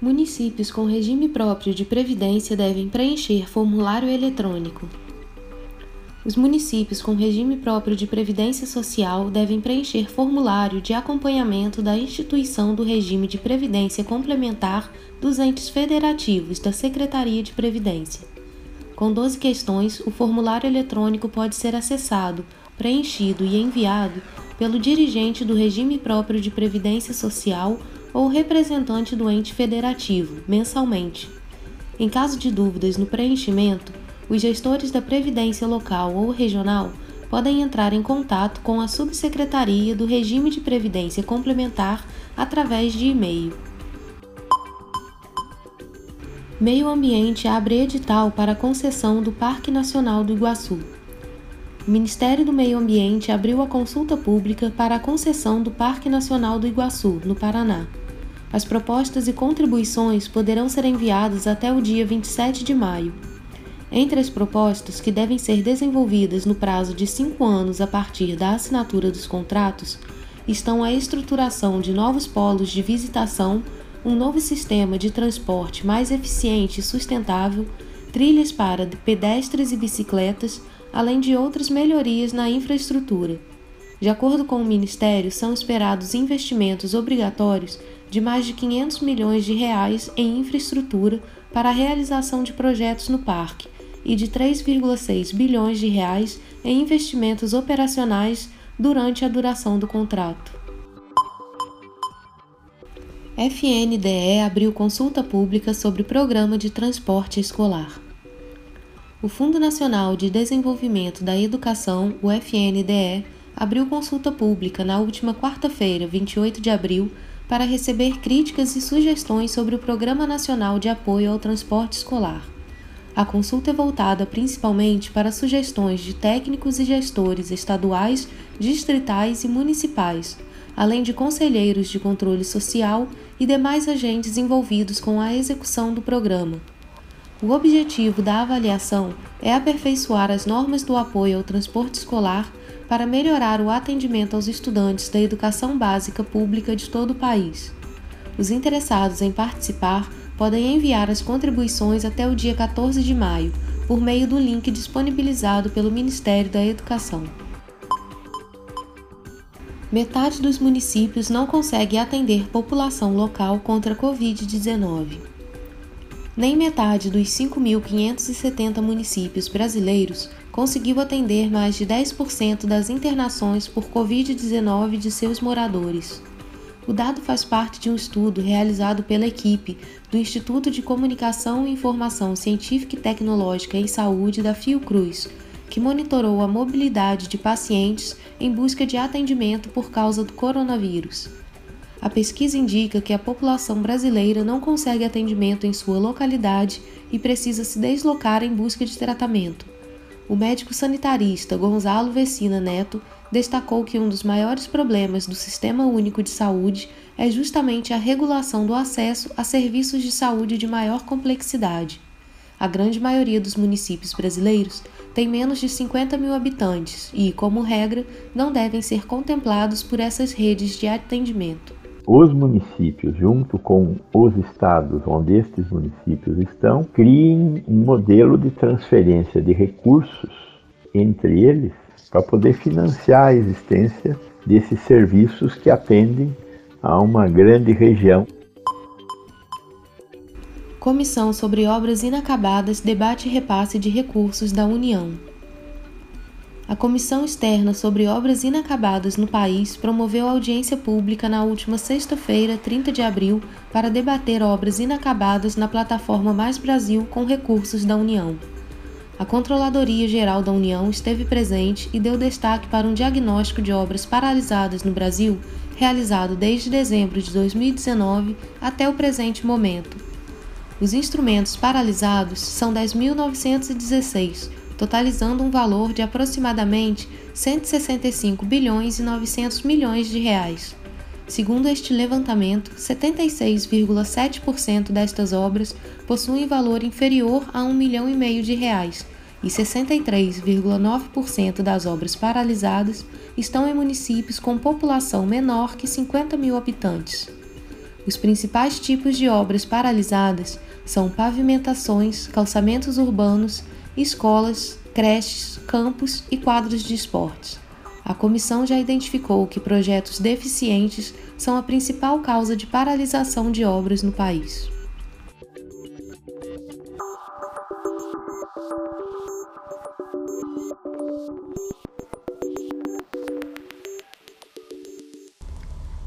Municípios com regime próprio de previdência devem preencher formulário eletrônico. Os municípios com regime próprio de previdência social devem preencher formulário de acompanhamento da instituição do regime de previdência complementar dos entes federativos da Secretaria de Previdência. Com 12 questões, o formulário eletrônico pode ser acessado, preenchido e enviado pelo dirigente do regime próprio de previdência social ou representante do ente federativo, mensalmente. Em caso de dúvidas no preenchimento, os gestores da Previdência local ou regional podem entrar em contato com a Subsecretaria do Regime de Previdência Complementar através de e-mail. Meio Ambiente abre edital para concessão do Parque Nacional do Iguaçu. O Ministério do Meio Ambiente abriu a consulta pública para a concessão do Parque Nacional do Iguaçu, no Paraná. As propostas e contribuições poderão ser enviadas até o dia 27 de maio. Entre as propostas que devem ser desenvolvidas no prazo de cinco anos a partir da assinatura dos contratos estão a estruturação de novos polos de visitação, um novo sistema de transporte mais eficiente e sustentável, trilhas para pedestres e bicicletas, além de outras melhorias na infraestrutura. De acordo com o Ministério, são esperados investimentos obrigatórios de mais de 500 milhões de reais em infraestrutura para a realização de projetos no parque e de 3,6 bilhões de reais em investimentos operacionais durante a duração do contrato. FNDE abriu consulta pública sobre programa de transporte escolar. O Fundo Nacional de Desenvolvimento da Educação, o FNDE, abriu consulta pública na última quarta-feira, 28 de abril, para receber críticas e sugestões sobre o Programa Nacional de Apoio ao Transporte Escolar. A consulta é voltada principalmente para sugestões de técnicos e gestores estaduais, distritais e municipais, além de conselheiros de controle social e demais agentes envolvidos com a execução do programa. O objetivo da avaliação é aperfeiçoar as normas do apoio ao transporte escolar para melhorar o atendimento aos estudantes da educação básica pública de todo o país. Os interessados em participar podem enviar as contribuições até o dia 14 de maio, por meio do link disponibilizado pelo Ministério da Educação. Metade dos municípios não consegue atender população local contra a Covid-19. Nem metade dos 5.570 municípios brasileiros conseguiu atender mais de 10% das internações por Covid-19 de seus moradores. O dado faz parte de um estudo realizado pela equipe do Instituto de Comunicação e Informação Científica e Tecnológica em Saúde da Fiocruz, que monitorou a mobilidade de pacientes em busca de atendimento por causa do coronavírus. A pesquisa indica que a população brasileira não consegue atendimento em sua localidade e precisa se deslocar em busca de tratamento. O médico sanitarista Gonzalo Vecina Neto destacou que um dos maiores problemas do Sistema Único de Saúde é justamente a regulação do acesso a serviços de saúde de maior complexidade. A grande maioria dos municípios brasileiros tem menos de 50 mil habitantes e, como regra, não devem ser contemplados por essas redes de atendimento. Os municípios, junto com os estados onde estes municípios estão, criem um modelo de transferência de recursos entre eles para poder financiar a existência desses serviços que atendem a uma grande região. Comissão sobre Obras Inacabadas debate repasse de recursos da União. A Comissão Externa sobre Obras Inacabadas no país promoveu audiência pública na última sexta-feira, 30 de abril, para debater obras inacabadas na plataforma Mais Brasil com recursos da União. A Controladoria Geral da União esteve presente e deu destaque para um diagnóstico de obras paralisadas no Brasil, realizado desde dezembro de 2019 até o presente momento. Os instrumentos paralisados são 10.916, totalizando um valor de aproximadamente 165 bilhões e 900 milhões de reais. Segundo este levantamento, 76,7% destas obras possuem valor inferior a um milhão e meio de reais e 63,9% das obras paralisadas estão em municípios com população menor que 50 mil habitantes. Os principais tipos de obras paralisadas são pavimentações, calçamentos urbanos, escolas, creches, campos e quadros de esportes. A comissão já identificou que projetos deficientes são a principal causa de paralisação de obras no país.